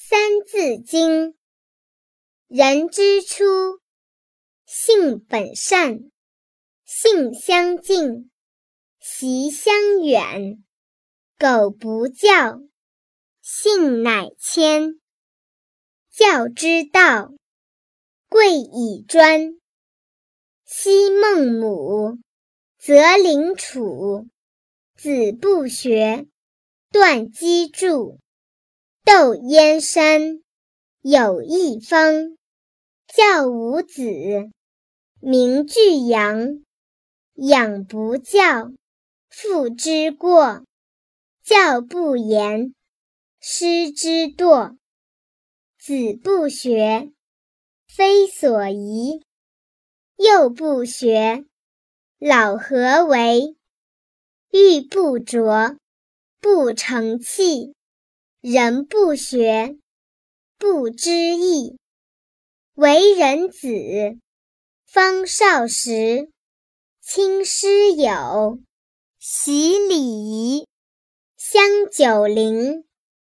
三字经》：人之初，性本善，性相近，习相远。苟不教，性乃迁。教之道，贵以专。昔孟母，择邻处，子不学，断机杼。窦燕山，有义方，教五子，名俱扬。养不教，父之过；教不严，师之惰。子不学，非所宜；幼不学，老何为？玉不琢，不成器；人不学，不知义。为人子，方少时，亲师友，习礼仪，香九龄，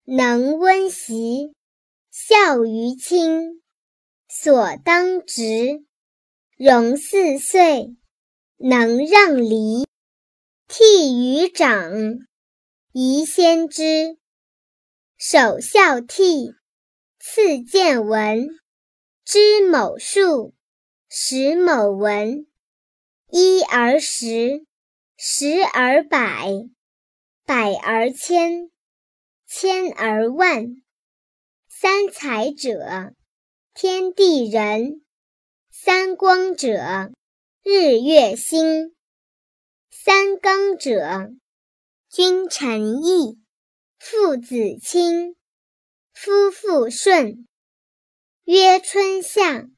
能温席。孝于亲，所当执；融四岁，能让梨。悌于长，宜先知。首孝悌，次见闻。知某数，识某文。一而十，十而百，百而千，千而万。三才者，天地人；三光者，日月星；三纲者，君臣义，父子亲，夫妇顺。曰春夏，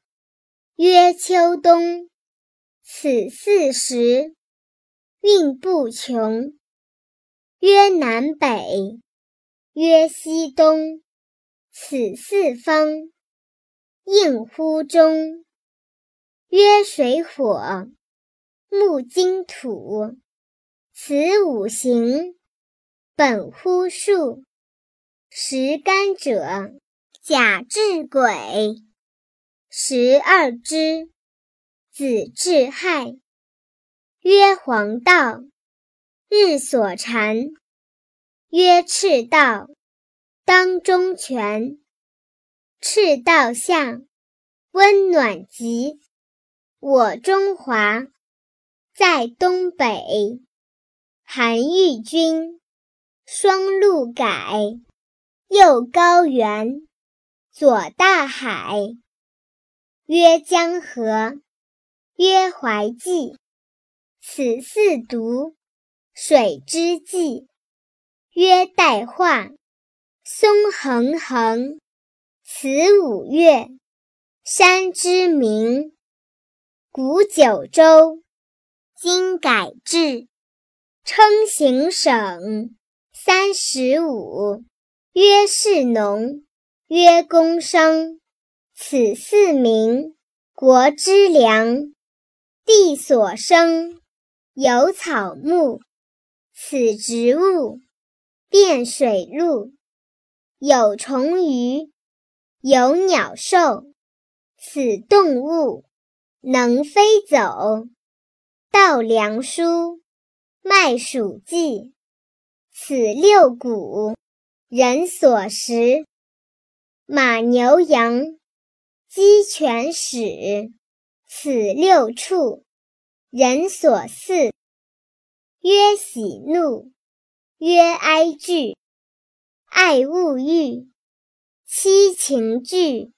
曰秋冬，此四时，运不穷。曰南北，曰西东。此四方，应乎中。曰水火木金土。此五行，本乎数。十干者，甲至癸。十二支，子至亥。曰黄道，日所产。曰赤道。当中权，赤道下，温暖极。我中华，在东北。韩愈君，双陆改。右高原，左大海。曰江河，曰淮济。此四渎，水之纪。曰代化。松横横，此五岳，山之名。古九州，今改制，称行省。三十五，曰士农，曰工商。此四民，国之良。地所生，有草木。此植物，遍水陆。有虫鱼，有鸟兽，此动物能飞走。稻粱菽，麦黍稷，此六谷，人所食。马牛羊，鸡犬豕，此六畜，人所饲。曰喜怒，曰哀惧。爱恶欲，七情具。